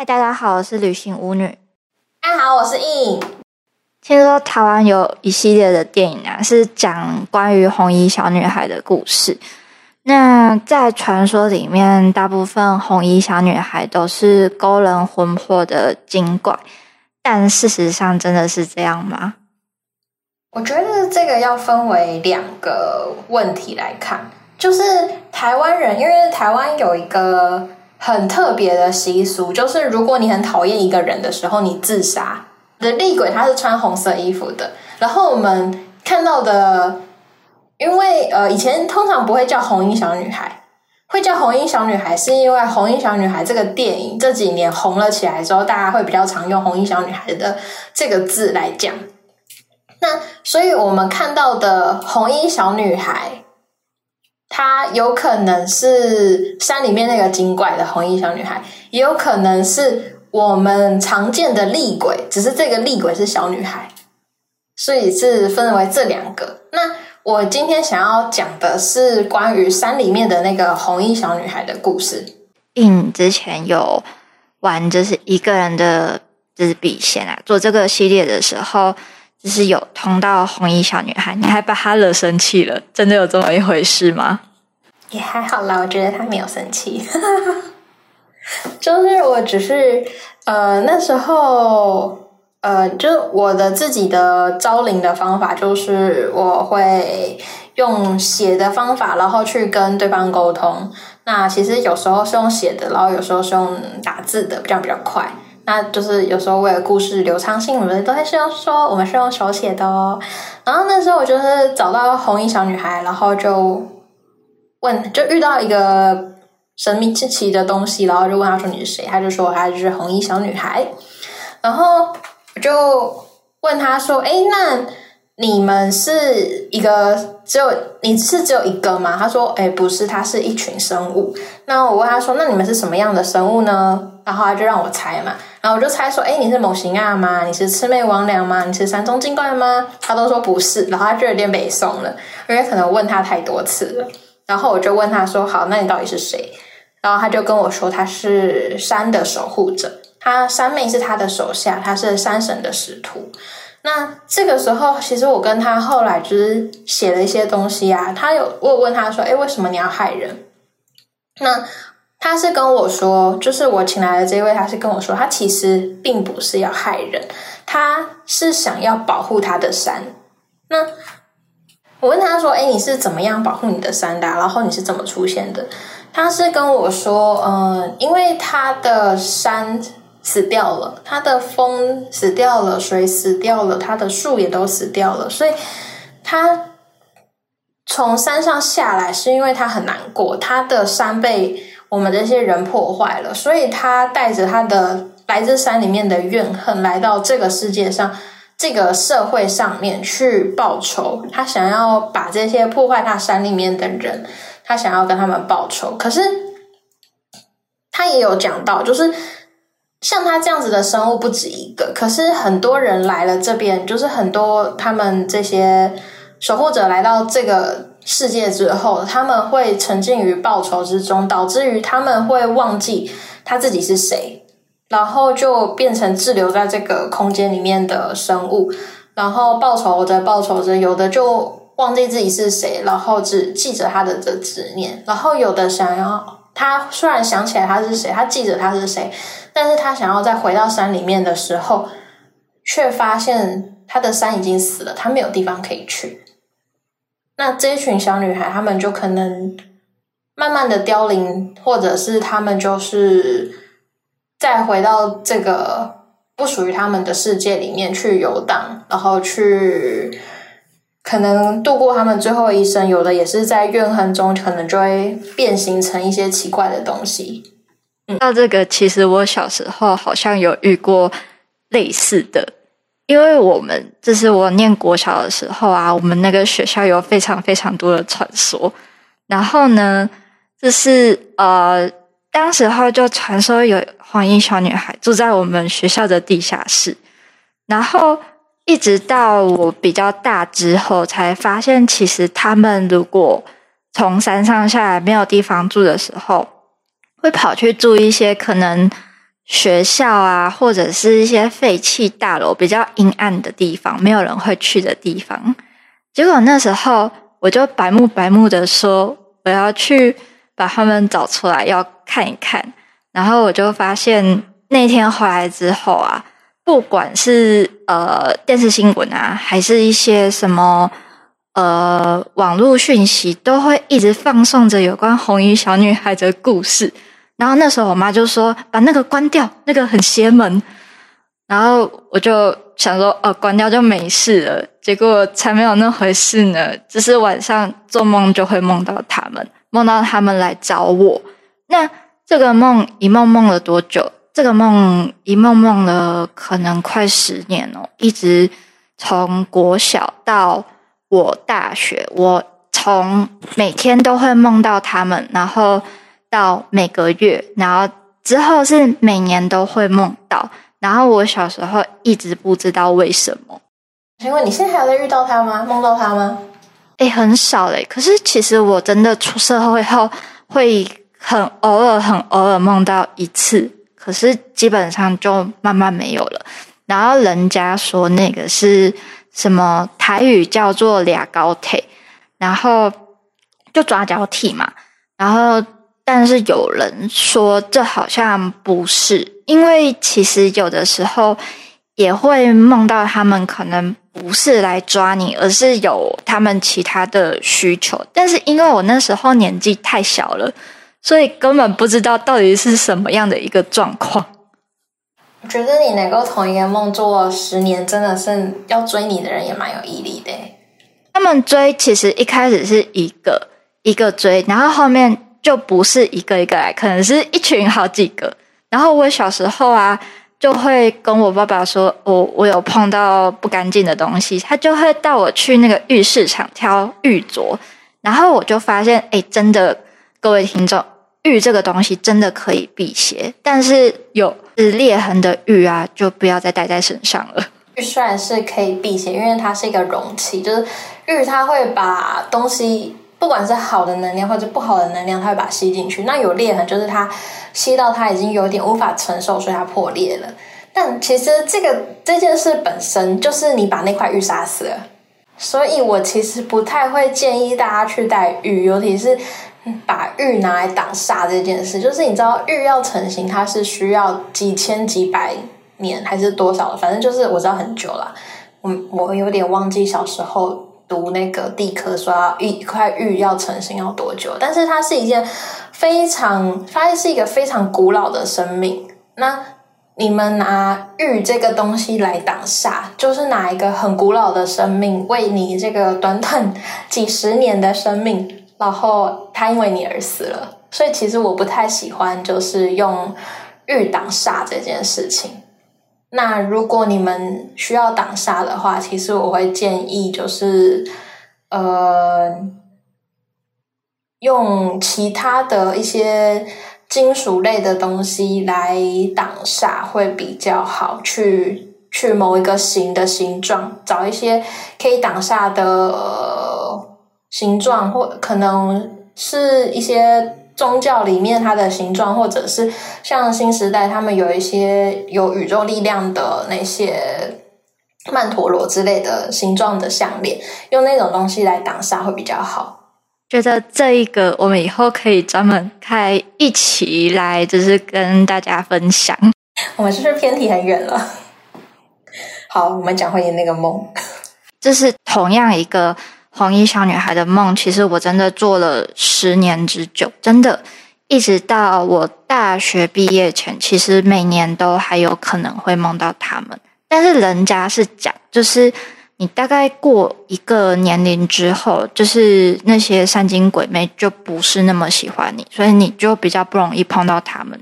嗨，大家好，我是旅行舞女。大家好，我是印。听说台湾有一系列的电影啊，是讲关于红衣小女孩的故事。那在传说里面，大部分红衣小女孩都是勾人魂魄的精怪，但事实上真的是这样吗？我觉得这个要分为两个问题来看，就是台湾人，因为台湾有一个。很特别的习俗，就是如果你很讨厌一个人的时候，你自杀。的厉鬼他是穿红色衣服的，然后我们看到的，因为呃以前通常不会叫红衣小女孩，会叫红衣小女孩，是因为红衣小女孩这个电影这几年红了起来之后，大家会比较常用红衣小女孩的这个字来讲。那所以我们看到的红衣小女孩。她有可能是山里面那个精怪的红衣小女孩，也有可能是我们常见的厉鬼，只是这个厉鬼是小女孩，所以是分为这两个。那我今天想要讲的是关于山里面的那个红衣小女孩的故事。嗯，之前有玩就是一个人的就是笔仙啊，做这个系列的时候，就是有通到红衣小女孩，你还把她惹生气了，真的有这么一回事吗？也还好啦，我觉得她没有生气，就是我只是呃那时候呃，就我的自己的招灵的方法，就是我会用写的方法，然后去跟对方沟通。那其实有时候是用写的，然后有时候是用打字的，这样比较快。那就是有时候为了故事流畅性，我们都会是用说，我们是用手写的哦。然后那时候我就是找到红衣小女孩，然后就问，就遇到一个神秘之奇的东西，然后就问他说你是谁？他就说他就是红衣小女孩。然后我就问他说，哎，那你们是一个只有你是只有一个吗？他说，哎，不是，他是一群生物。那我问他说，那你们是什么样的生物呢？然后他就让我猜嘛。然后我就猜说，哎，你是猛禽亚吗？你是魑魅魍魎吗？你是山中精怪吗？他都说不是，然后他就有点北宋了，因为可能问他太多次了。然后我就问他说，好，那你到底是谁？然后他就跟我说，他是山的守护者，他山妹是他的手下，他是山神的使徒。那这个时候，其实我跟他后来就是写了一些东西啊。他有我有问他说，哎，为什么你要害人？那他是跟我说，就是我请来的这位，他是跟我说，他其实并不是要害人，他是想要保护他的山。那我问他说：“哎，你是怎么样保护你的山的？然后你是怎么出现的？”他是跟我说：“嗯，因为他的山死掉了，他的风死掉了，水死掉了，他的树也都死掉了，所以他从山上下来是因为他很难过，他的山被。”我们这些人破坏了，所以他带着他的来自山里面的怨恨，来到这个世界上、这个社会上面去报仇。他想要把这些破坏他山里面的人，他想要跟他们报仇。可是他也有讲到，就是像他这样子的生物不止一个，可是很多人来了这边，就是很多他们这些守护者来到这个。世界之后，他们会沉浸于报仇之中，导致于他们会忘记他自己是谁，然后就变成滞留在这个空间里面的生物，然后报仇的报仇着，有的就忘记自己是谁，然后只记着他的这执念，然后有的想要他虽然想起来他是谁，他记着他是谁，但是他想要再回到山里面的时候，却发现他的山已经死了，他没有地方可以去。那这一群小女孩，她们就可能慢慢的凋零，或者是她们就是再回到这个不属于她们的世界里面去游荡，然后去可能度过她们最后一生。有的也是在怨恨中，可能就会变形成一些奇怪的东西。嗯，那这个其实我小时候好像有遇过类似的。因为我们就是我念国小的时候啊，我们那个学校有非常非常多的传说。然后呢，就是呃，当时候就传说有黄衣小女孩住在我们学校的地下室。然后一直到我比较大之后，才发现其实他们如果从山上下来没有地方住的时候，会跑去住一些可能学校啊，或者是一些废弃大楼比较阴暗的地方，没有人会去的地方。结果那时候我就白目白目的说，我要去把他们找出来，要看一看。然后我就发现那天回来之后啊，不管是呃电视新闻啊，还是一些什么呃网络讯息，都会一直放送着有关红衣小女孩的故事。然后那时候我妈就说：“把那个关掉，那个很邪门。”然后我就想说：“哦，关掉就没事了。”结果才没有那回事呢。只是晚上做梦就会梦到他们，梦到他们来找我。那这个梦一梦梦了多久？这个梦一梦梦了可能快十年哦，一直从国小到我大学，我从每天都会梦到他们，然后。到每个月，然后之后是每年都会梦到，然后我小时候一直不知道为什么。请问你现在还有在遇到他吗？梦到他吗？诶，很少嘞。可是其实我真的出社会后，会很偶尔、很偶尔梦到一次，可是基本上就慢慢没有了。然后人家说那个是什么台语叫做俩高体，然后就抓交替嘛，然后。但是有人说这好像不是，因为其实有的时候也会梦到他们可能不是来抓你，而是有他们其他的需求。但是因为我那时候年纪太小了，所以根本不知道到底是什么样的一个状况。我觉得你能够同一个梦做十年，真的是要追你的人也蛮有毅力的。他们追其实一开始是一个一个追，然后后面。就不是一个一个来，可能是一群好几个。然后我小时候啊，就会跟我爸爸说，我我有碰到不干净的东西，他就会带我去那个玉市场挑玉镯。然后我就发现，哎，真的，各位听众，玉这个东西真的可以辟邪，但是有裂痕的玉啊，就不要再戴在身上了。玉虽然是可以辟邪，因为它是一个容器，就是玉它会把东西。不管是好的能量或者不好的能量，它会把它吸进去。那有裂痕，就是它吸到它已经有点无法承受，所以它破裂了。但其实这个这件事本身就是你把那块玉杀死了。所以我其实不太会建议大家去戴玉，尤其是把玉拿来挡煞这件事。就是你知道玉要成型，它是需要几千几百年还是多少？反正就是我知道很久了。我我有点忘记小时候。读那个地科说一块玉要成型要多久？但是它是一件非常，它是一个非常古老的生命。那你们拿玉这个东西来挡煞，就是拿一个很古老的生命为你这个短短几十年的生命，然后他因为你而死了。所以其实我不太喜欢就是用玉挡煞这件事情。那如果你们需要挡煞的话，其实我会建议就是，呃，用其他的一些金属类的东西来挡煞会比较好。去去某一个形的形状，找一些可以挡煞的形状，或可能是一些。宗教里面它的形状，或者是像新时代，他们有一些有宇宙力量的那些曼陀罗之类的形状的项链，用那种东西来挡煞会比较好。觉得这一个我们以后可以专门开一起来，就是跟大家分享。我们是不是偏题很远了？好，我们讲回你那个梦，这是同样一个。黄衣小女孩的梦，其实我真的做了十年之久，真的，一直到我大学毕业前，其实每年都还有可能会梦到他们。但是人家是讲，就是你大概过一个年龄之后，就是那些山精鬼魅就不是那么喜欢你，所以你就比较不容易碰到他们。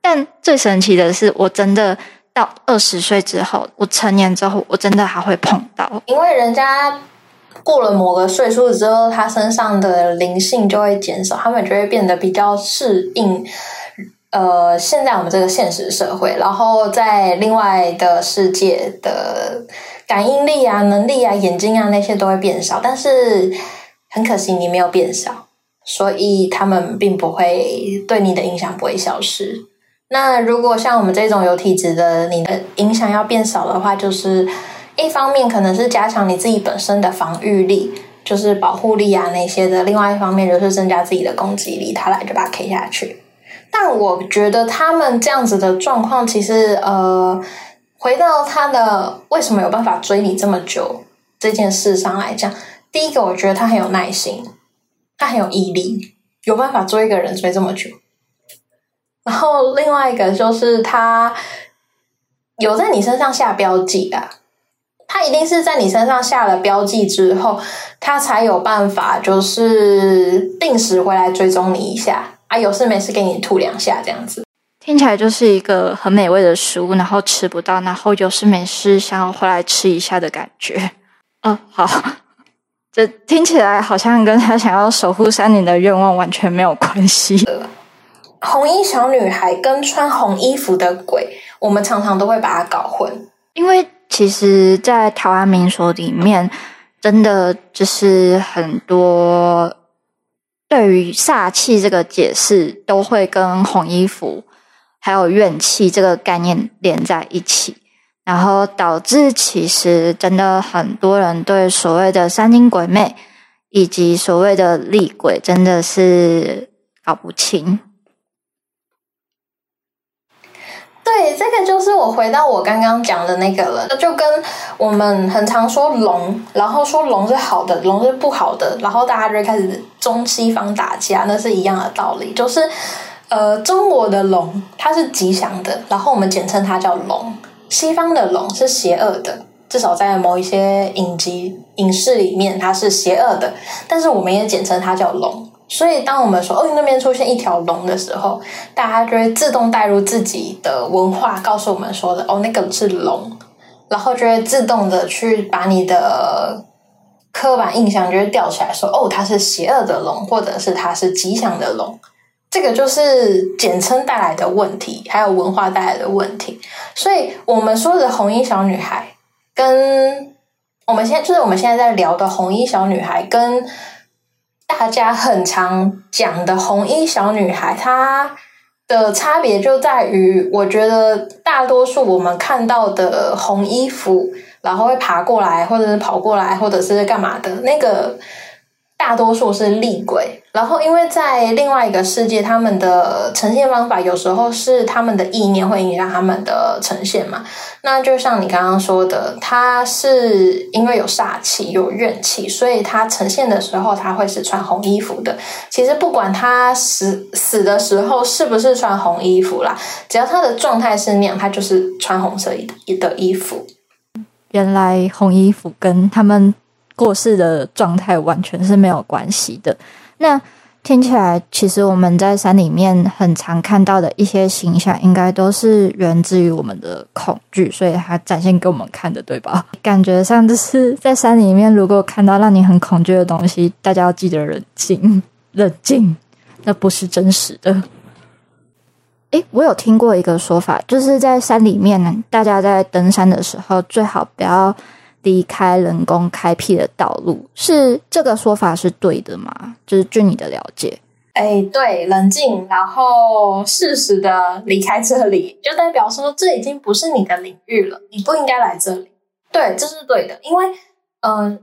但最神奇的是，我真的到二十岁之后，我成年之后，我真的还会碰到，因为人家。过了某个岁数之后，他身上的灵性就会减少，他们就会变得比较适应。呃，现在我们这个现实社会，然后在另外的世界的感应力啊、能力啊、眼睛啊那些都会变少。但是很可惜，你没有变少，所以他们并不会对你的影响不会消失。那如果像我们这种有体质的，你的影响要变少的话，就是一方面可能是加强你自己本身的防御力，就是保护力啊那些的；另外一方面就是增加自己的攻击力，他来就把 K 下去。但我觉得他们这样子的状况，其实呃，回到他的为什么有办法追你这么久这件事上来讲，第一个我觉得他很有耐心，他很有毅力，有办法追一个人追这么久。然后另外一个就是他有在你身上下标记啊，他一定是在你身上下了标记之后，他才有办法就是定时回来追踪你一下啊，有事没事给你吐两下这样子。听起来就是一个很美味的食物，然后吃不到，然后有事没事想要回来吃一下的感觉。哦，好，这听起来好像跟他想要守护山林的愿望完全没有关系。红衣小女孩跟穿红衣服的鬼，我们常常都会把它搞混。因为其实，在台湾民俗里面，真的就是很多对于煞气这个解释，都会跟红衣服还有怨气这个概念连在一起，然后导致其实真的很多人对所谓的山精鬼魅以及所谓的厉鬼，真的是搞不清。对，这个就是我回到我刚刚讲的那个了，那就跟我们很常说龙，然后说龙是好的，龙是不好的，然后大家就开始中西方打架，那是一样的道理。就是呃，中国的龙它是吉祥的，然后我们简称它叫龙；西方的龙是邪恶的，至少在某一些影集、影视里面它是邪恶的，但是我们也简称它叫龙。所以，当我们说“哦，那边出现一条龙”的时候，大家就会自动带入自己的文化，告诉我们说的“哦，那个是龙”，然后就会自动的去把你的刻板印象就会吊起来，说“哦，它是邪恶的龙”或者是它是吉祥的龙”。这个就是简称带来的问题，还有文化带来的问题。所以，我们说的红衣小女孩，跟我们现在就是我们现在在聊的红衣小女孩，跟。大家很常讲的红衣小女孩，她的差别就在于，我觉得大多数我们看到的红衣服，然后会爬过来，或者是跑过来，或者是干嘛的那个。大多数是厉鬼，然后因为在另外一个世界，他们的呈现方法有时候是他们的意念会影响他们的呈现嘛。那就像你刚刚说的，他是因为有煞气、有怨气，所以他呈现的时候他会是穿红衣服的。其实不管他死死的时候是不是穿红衣服啦，只要他的状态是那样，他就是穿红色的衣服。原来红衣服跟他们。过世的状态完全是没有关系的。那听起来，其实我们在山里面很常看到的一些形象，应该都是源自于我们的恐惧，所以它展现给我们看的，对吧？感觉上就是在山里面，如果看到让你很恐惧的东西，大家要记得冷静，冷静，那不是真实的。诶，我有听过一个说法，就是在山里面，大家在登山的时候，最好不要。离开人工开辟的道路，是这个说法是对的吗？就是据你的了解，哎，对，冷静，然后适时的离开这里，就代表说这已经不是你的领域了，你不应该来这里。对，这是对的，因为嗯、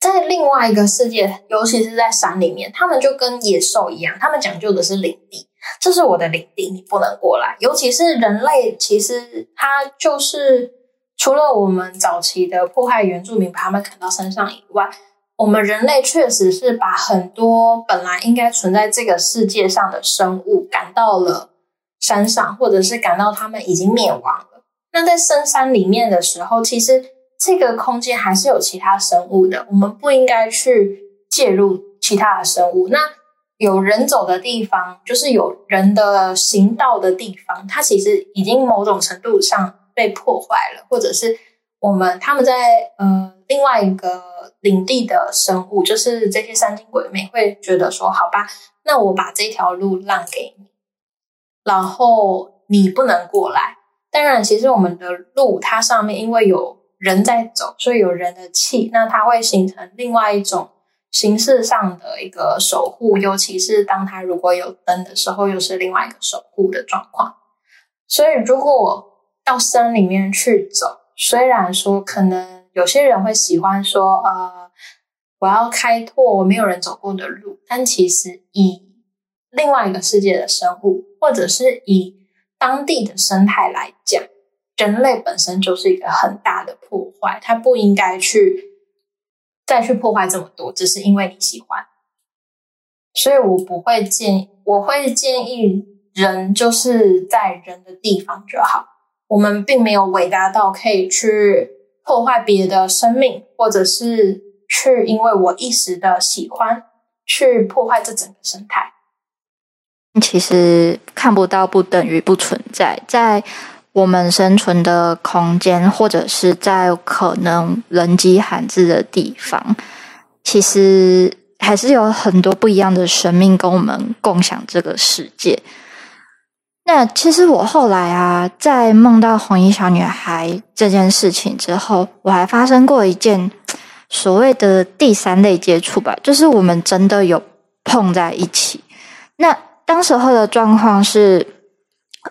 在另外一个世界，尤其是在山里面，他们就跟野兽一样，他们讲究的是领地，这是我的领地，你不能过来。尤其是人类，其实他就是。除了我们早期的迫害原住民，把他们砍到山上以外，我们人类确实是把很多本来应该存在这个世界上的生物赶到了山上，或者是赶到他们已经灭亡了。那在深山里面的时候，其实这个空间还是有其他生物的，我们不应该去介入其他的生物。那有人走的地方，就是有人的行道的地方，它其实已经某种程度上。被破坏了，或者是我们他们在呃另外一个领地的生物，就是这些山精鬼魅会觉得说，好吧，那我把这条路让给你，然后你不能过来。当然，其实我们的路它上面因为有人在走，所以有人的气，那它会形成另外一种形式上的一个守护，尤其是当它如果有灯的时候，又是另外一个守护的状况。所以如果到山里面去走，虽然说可能有些人会喜欢说，呃，我要开拓我没有人走过的路，但其实以另外一个世界的生物，或者是以当地的生态来讲，人类本身就是一个很大的破坏，它不应该去再去破坏这么多，只是因为你喜欢。所以我不会建议，我会建议人就是在人的地方就好。我们并没有伟大到可以去破坏别的生命，或者是去因为我一时的喜欢去破坏这整个生态。其实看不到不等于不存在，在我们生存的空间，或者是在可能人迹罕至的地方，其实还是有很多不一样的生命跟我们共享这个世界。那其实我后来啊，在梦到红衣小女孩这件事情之后，我还发生过一件所谓的第三类接触吧，就是我们真的有碰在一起。那当时候的状况是，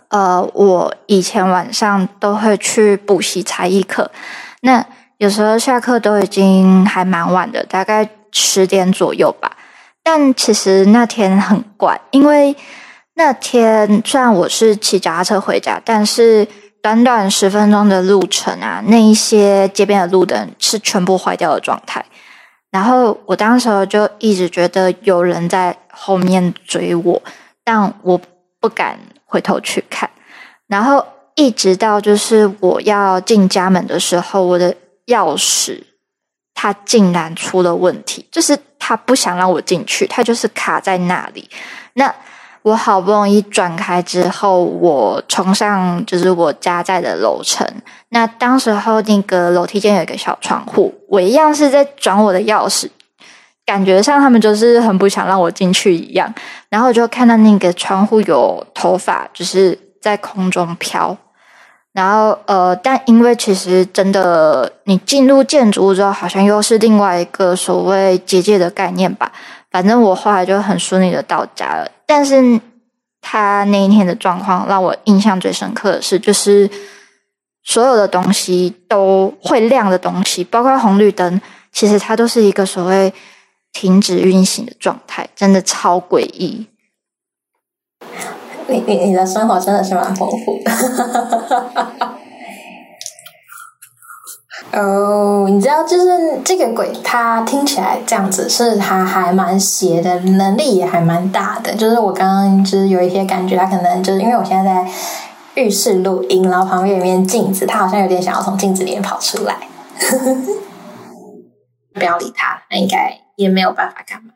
呃，我以前晚上都会去补习才艺课，那有时候下课都已经还蛮晚的，大概十点左右吧。但其实那天很怪，因为。那天虽然我是骑脚踏车回家，但是短短十分钟的路程啊，那一些街边的路灯是全部坏掉的状态。然后我当时就一直觉得有人在后面追我，但我不敢回头去看。然后一直到就是我要进家门的时候，我的钥匙它竟然出了问题，就是它不想让我进去，它就是卡在那里。那我好不容易转开之后，我冲上就是我家在的楼层。那当时候那个楼梯间有一个小窗户，我一样是在转我的钥匙，感觉上他们就是很不想让我进去一样。然后我就看到那个窗户有头发，就是在空中飘。然后呃，但因为其实真的你进入建筑物之后，好像又是另外一个所谓结界的概念吧。反正我后来就很顺利的到家了。但是他那一天的状况让我印象最深刻的是，就是所有的东西都会亮的东西，包括红绿灯，其实它都是一个所谓停止运行的状态，真的超诡异。你你你的生活真的是蛮丰富的。哦你知道，就是这个鬼，他听起来这样子，是他还蛮邪的，能力也还蛮大的。就是我刚刚就是有一些感觉，他可能就是因为我现在在浴室录音，然后旁边有一面镜子，他好像有点想要从镜子里面跑出来。不要理他，那应该也没有办法干嘛。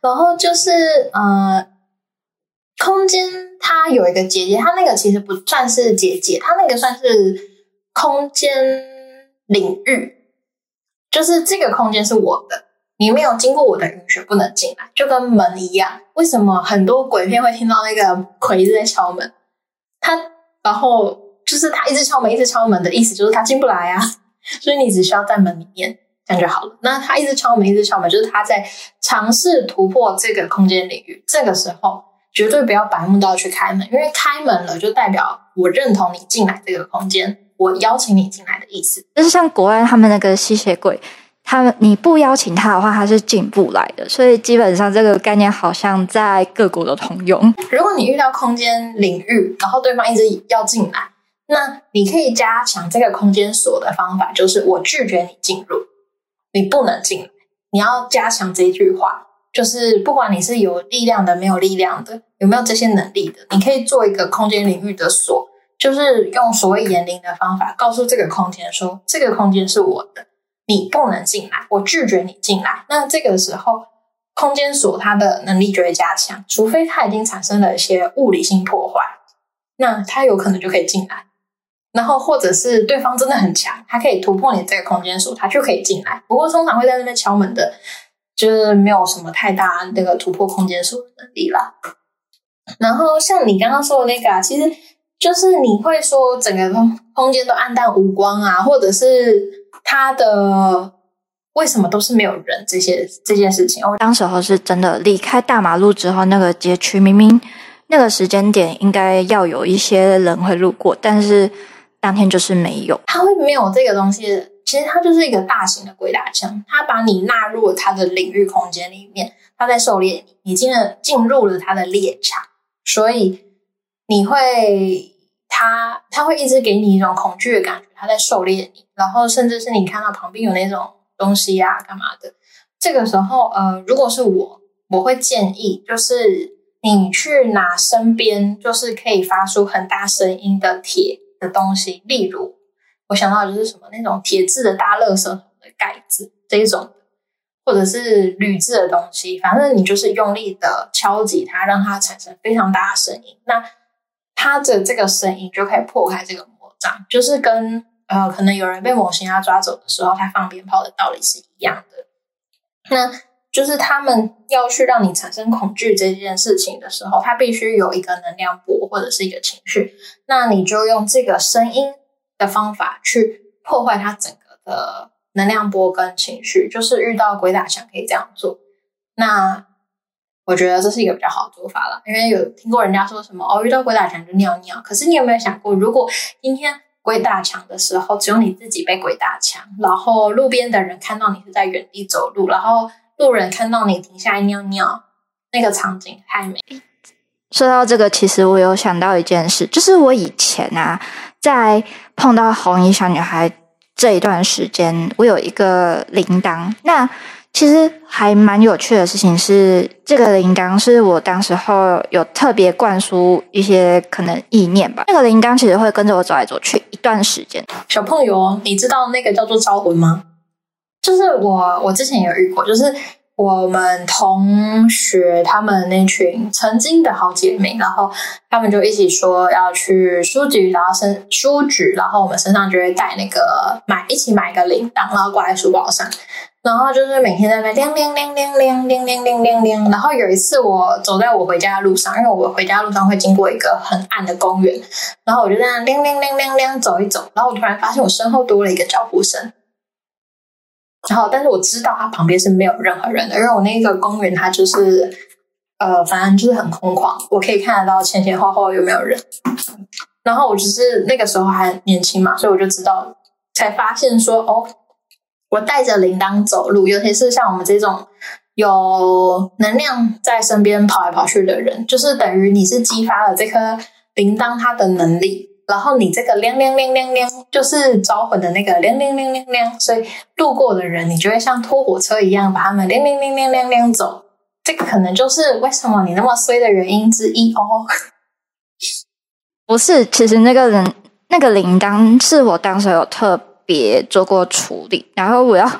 然后就是呃，空间它有一个结界，它那个其实不算是结界，它那个算是空间。领域就是这个空间是我的，你没有经过我的允许不能进来，就跟门一样。为什么很多鬼片会听到那个鬼一直在敲门？他然后就是他一直敲门，一直敲门的意思就是他进不来啊，所以你只需要在门里面，这样就好了。那他一直敲门，一直敲门，就是他在尝试突破这个空间领域。这个时候绝对不要白目到去开门，因为开门了就代表我认同你进来这个空间。我邀请你进来的意思，就是像国外他们那个吸血鬼，他们你不邀请他的话，他是进不来的。所以基本上这个概念好像在各国都通用。如果你遇到空间领域，然后对方一直要进来，那你可以加强这个空间锁的方法，就是我拒绝你进入，你不能进来。你要加强这一句话，就是不管你是有力量的、没有力量的，有没有这些能力的，你可以做一个空间领域的锁。就是用所谓言灵的方法，告诉这个空间说：“这个空间是我的，你不能进来，我拒绝你进来。”那这个时候，空间锁它的能力就会加强，除非它已经产生了一些物理性破坏，那它有可能就可以进来。然后，或者是对方真的很强，它可以突破你这个空间锁，它就可以进来。不过，通常会在那边敲门的，就是没有什么太大那个突破空间锁的能力啦。然后，像你刚刚说的那个啊，其实。就是你会说整个空空间都暗淡无光啊，或者是它的为什么都是没有人这些这件事情。我当时候是真的离开大马路之后，那个街区明明那个时间点应该要有一些人会路过，但是当天就是没有。它会没有这个东西，其实它就是一个大型的鬼打墙，它把你纳入了它的领域空间里面，它在狩猎你，你进了进入了它的猎场，所以你会，他他会一直给你一种恐惧的感觉，他在狩猎你，然后甚至是你看到旁边有那种东西呀、啊，干嘛的，这个时候，呃，如果是我，我会建议就是。你去拿身边就是可以发出很大声音的铁的东西，例如我想到就是什么那种铁制的大垃圾桶的盖子这一种，或者是铝制的东西，反正你就是用力的敲击它，让它产生非常大的声音。那他的这个声音就可以破开这个魔障，就是跟呃可能有人被某型鸭抓走的时候，他放鞭炮的道理是一样的。那就是他们要去让你产生恐惧这件事情的时候，他必须有一个能量波或者是一个情绪，那你就用这个声音的方法去破坏它整个的能量波跟情绪。就是遇到鬼打墙可以这样做。那我觉得这是一个比较好的做法了，因为有听过人家说什么哦，遇到鬼打墙就尿尿。可是你有没有想过，如果今天鬼打墙的时候只有你自己被鬼打墙，然后路边的人看到你是在原地走路，然后。路人看到你停下来尿尿，那个场景太美。说到这个，其实我有想到一件事，就是我以前啊，在碰到红衣小女孩这一段时间，我有一个铃铛。那其实还蛮有趣的事情是，这个铃铛是我当时候有特别灌输一些可能意念吧。那个铃铛其实会跟着我走来走去一段时间。小朋友，你知道那个叫做招魂吗？就是我，我之前有遇过，就是我们同学他们那群曾经的好姐妹，然后他们就一起说要去书局，然后身书局，然后我们身上就会带那个买一起买一个铃铛，然后挂在书包上，然后就是每天在那叮叮叮叮叮叮叮叮叮叮。然后有一次我走在我回家的路上，因为我回家路上会经过一个很暗的公园，然后我就在那叮叮叮叮叮走一走，然后我突然发现我身后多了一个脚步声。然后，但是我知道它旁边是没有任何人的，因为我那个公园它就是，呃，反正就是很空旷，我可以看得到前前后后有没有人。然后我只是那个时候还年轻嘛，所以我就知道，才发现说，哦，我带着铃铛走路，尤其是像我们这种有能量在身边跑来跑去的人，就是等于你是激发了这颗铃铛它的能力。然后你这个亮亮亮亮亮，就是招魂的那个亮亮亮亮亮，所以路过的人，你就会像拖火车一样把他们亮亮亮亮亮亮走。这个可能就是为什么你那么衰的原因之一哦。不是，其实那个人那个铃铛是我当时有特别做过处理。然后我要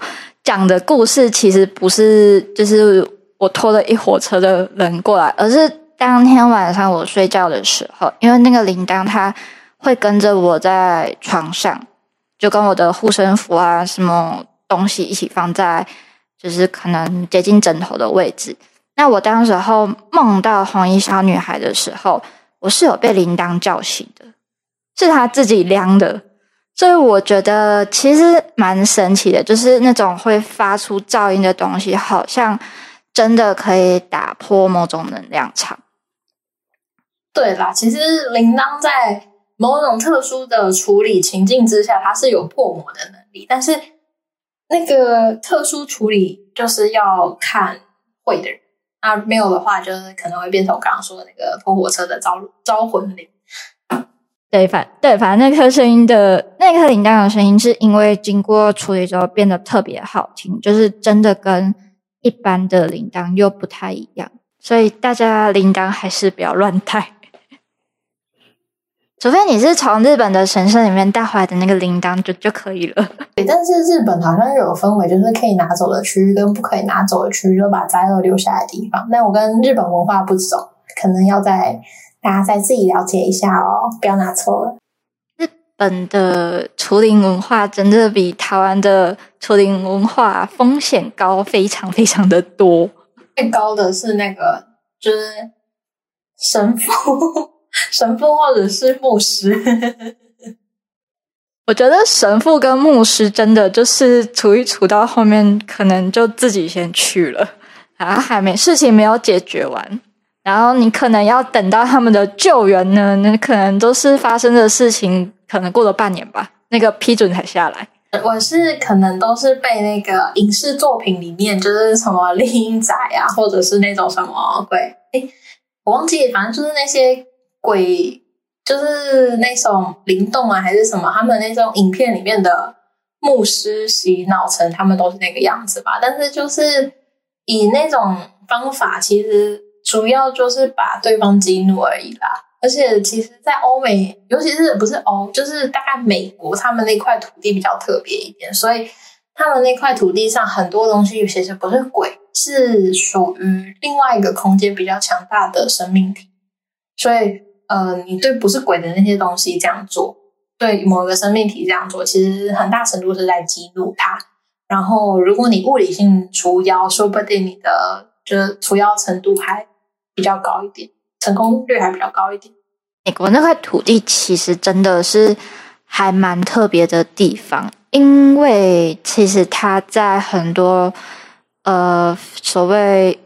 讲的故事其实不是，就是我拖了一火车的人过来，而是当天晚上我睡觉的时候，因为那个铃铛它。会跟着我在床上，就跟我的护身符啊，什么东西一起放在，就是可能接近枕头的位置。那我当时候梦到红衣小女孩的时候，我是有被铃铛叫醒的，是她自己亮的，所以我觉得其实蛮神奇的，就是那种会发出噪音的东西，好像真的可以打破某种能量场。对啦，其实铃铛在。某种特殊的处理情境之下，它是有破魔的能力，但是那个特殊处理就是要看会的人，那没有的话，就是可能会变成我刚刚说的那个破火车的招招魂铃。对，反对，反正那颗声音的那颗铃铛的声音，是因为经过处理之后变得特别好听，就是真的跟一般的铃铛又不太一样，所以大家铃铛还是不要乱带。除非你是从日本的神社里面带回来的那个铃铛就就可以了。对，但是日本好像有分为，就是可以拿走的区域跟不可以拿走的区域，就把灾厄留下来的地方。那我跟日本文化不熟，可能要在大家再自己了解一下哦，不要拿错了。日本的除灵文化真的比台湾的除灵文化风险高，非常非常的多。最高的是那个，就是神父。神父或者是牧师，我觉得神父跟牧师真的就是处一处到后面，可能就自己先去了，然后还没事情没有解决完，然后你可能要等到他们的救援呢，那可能都是发生的事情，可能过了半年吧，那个批准才下来。我是可能都是被那个影视作品里面，就是什么厉阴宅啊，或者是那种什么鬼，哎，我忘记，反正就是那些鬼，就是那种灵动啊，还是什么，他们那种影片里面的牧师洗脑成他们都是那个样子吧。但是就是以那种方法，其实主要就是把对方激怒而已啦。而且，其实，在欧美，尤其是不是欧，就是大概美国，他们那块土地比较特别一点，所以他们那块土地上很多东西其实不是鬼，是属于另外一个空间比较强大的生命体。所以，呃，你对不是鬼的那些东西这样做，对某个生命体这样做，其实很大程度是在激怒它。然后，如果你物理性除妖，说不定你的就是除妖程度还比较高一点。成功率还比较高一点。美国那块土地其实真的是还蛮特别的地方，因为其实它在很多呃所谓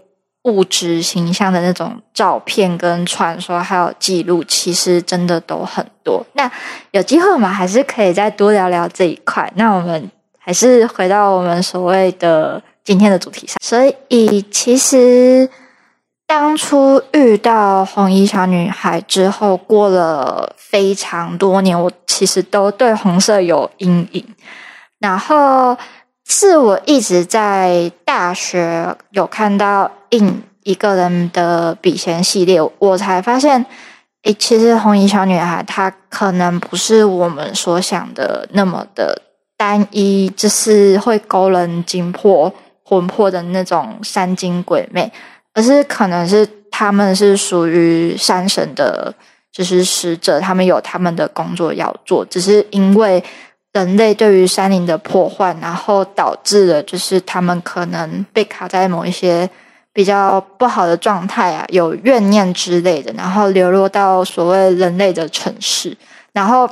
物质形象的那种照片跟传说还有记录，其实真的都很多。那有机会我们还是可以再多聊聊这一块。那我们还是回到我们所谓的今天的主题上。所以其实。当初遇到红衣小女孩之后，过了非常多年，我其实都对红色有阴影。然后是我一直在大学有看到印一个人的笔仙系列，我才发现，诶，其实红衣小女孩她可能不是我们所想的那么的单一，就是会勾人精魄魂魄的那种山精鬼魅。而是可能是他们是属于山神的，就是使者，他们有他们的工作要做，只是因为人类对于山林的破坏，然后导致了就是他们可能被卡在某一些比较不好的状态啊，有怨念之类的，然后流落到所谓人类的城市。然后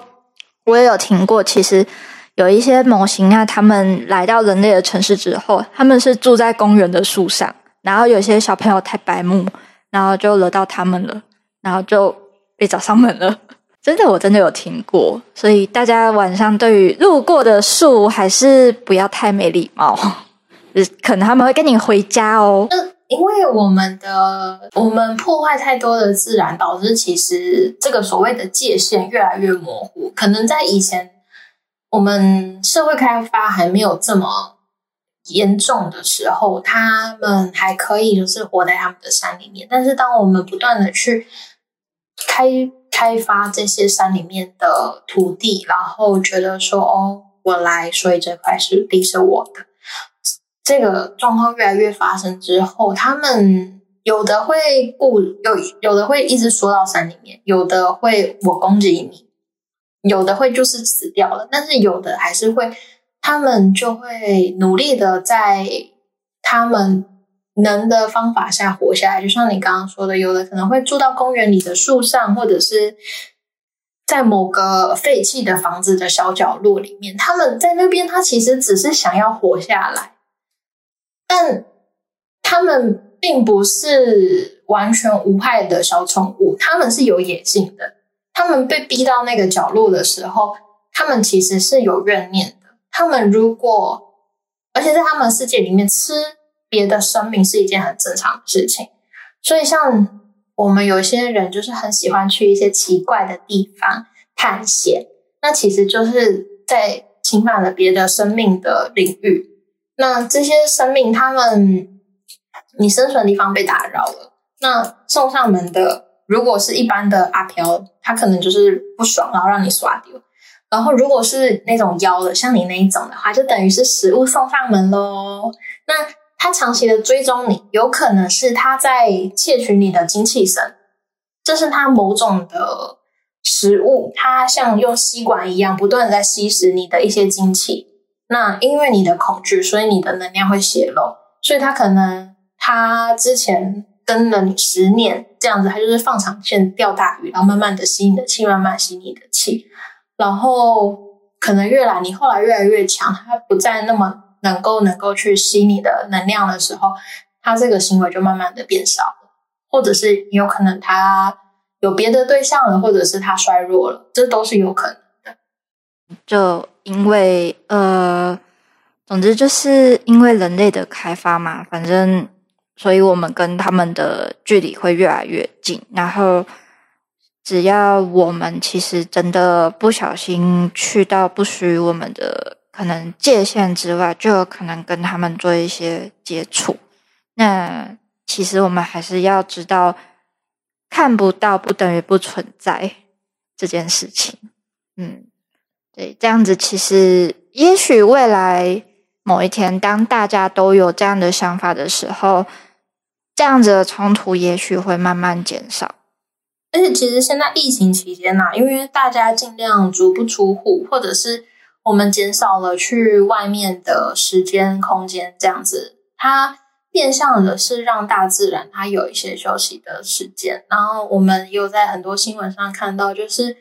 我也有听过，其实有一些模型啊，他们来到人类的城市之后，他们是住在公园的树上。然后有些小朋友太白目，然后就惹到他们了，然后就被找上门了。真的，我真的有听过，所以大家晚上对于路过的树还是不要太没礼貌，可能他们会跟你回家哦。因为我们的我们破坏太多的自然，导致其实这个所谓的界限越来越模糊。可能在以前，我们社会开发还没有这么。严重的时候，他们还可以就是活在他们的山里面。但是，当我们不断的去开开发这些山里面的土地，然后觉得说哦，我来，所以这块是地是我的，这个状况越来越发生之后，他们有的会不有有的会一直缩到山里面，有的会我攻击你，有的会就是死掉了，但是有的还是会。他们就会努力的在他们能的方法下活下来，就像你刚刚说的，有的可能会住到公园里的树上，或者是在某个废弃的房子的小角落里面。他们在那边，他其实只是想要活下来，但他们并不是完全无害的小宠物，他们是有野性的。他们被逼到那个角落的时候，他们其实是有怨念的。他们如果，而且在他们世界里面吃别的生命是一件很正常的事情，所以像我们有些人就是很喜欢去一些奇怪的地方探险，那其实就是在侵犯了别的生命的领域。那这些生命，他们你生存的地方被打扰了，那送上门的如果是一般的阿飘，他可能就是不爽，然后让你刷丢。然后，如果是那种妖的，像你那一种的话，就等于是食物送上门喽。那他长期的追踪你，有可能是他在窃取你的精气神，这是他某种的食物，他像用吸管一样，不断的在吸食你的一些精气。那因为你的恐惧，所以你的能量会泄露，所以他可能他之前跟了你十年这样子，他就是放长线钓大鱼，然后慢慢的吸你的气，慢慢吸你的气。然后可能越来你后来越来越强，他不再那么能够能够去吸你的能量的时候，他这个行为就慢慢的变少了。或者是有可能他有别的对象了，或者是他衰弱了，这都是有可能的。就因为呃，总之就是因为人类的开发嘛，反正所以我们跟他们的距离会越来越近，然后。只要我们其实真的不小心去到不属于我们的可能界限之外，就有可能跟他们做一些接触。那其实我们还是要知道，看不到不等于不存在这件事情。嗯，对，这样子其实也许未来某一天，当大家都有这样的想法的时候，这样子的冲突也许会慢慢减少。而且，其实现在疫情期间呐、因为大家尽量足不出户，或者是我们减少了去外面的时间空间，这样子，它变相的是让大自然它有一些休息的时间。然后，我们又在很多新闻上看到，就是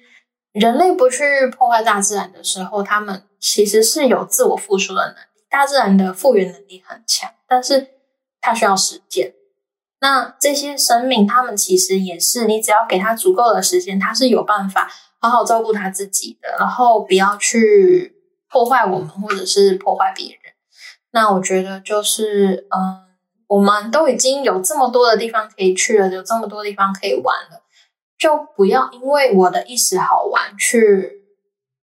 人类不去破坏大自然的时候，他们其实是有自我复苏的能力，大自然的复原能力很强，但是它需要时间。那这些生命，他们其实也是，你只要给他足够的时间，他是有办法好好照顾他自己的，然后不要去破坏我们，或者是破坏别人。那我觉得就是，嗯，我们都已经有这么多的地方可以去了，有这么多地方可以玩了，就不要因为我的一时好玩去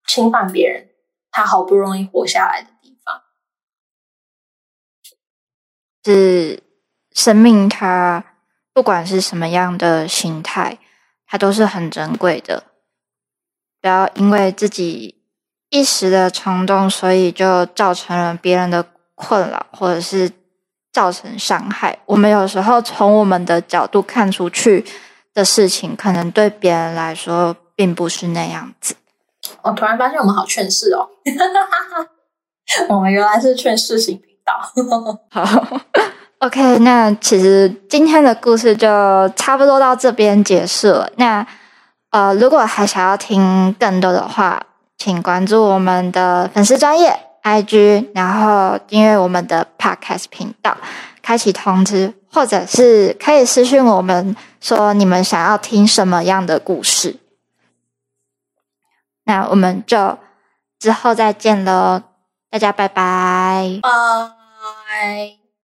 侵犯别人，他好不容易活下来的地方。是。生命它不管是什么样的形态，它都是很珍贵的。不要因为自己一时的冲动，所以就造成了别人的困扰，或者是造成伤害。我们有时候从我们的角度看出去的事情，可能对别人来说并不是那样子。我突然发现我们好劝世哦，我们原来是劝世型频道。好。OK，那其实今天的故事就差不多到这边结束了。那呃，如果还想要听更多的话，请关注我们的粉丝专业 IG，然后订阅我们的 Podcast 频道，开启通知，或者是可以私讯我们说你们想要听什么样的故事。那我们就之后再见喽，大家拜拜，拜。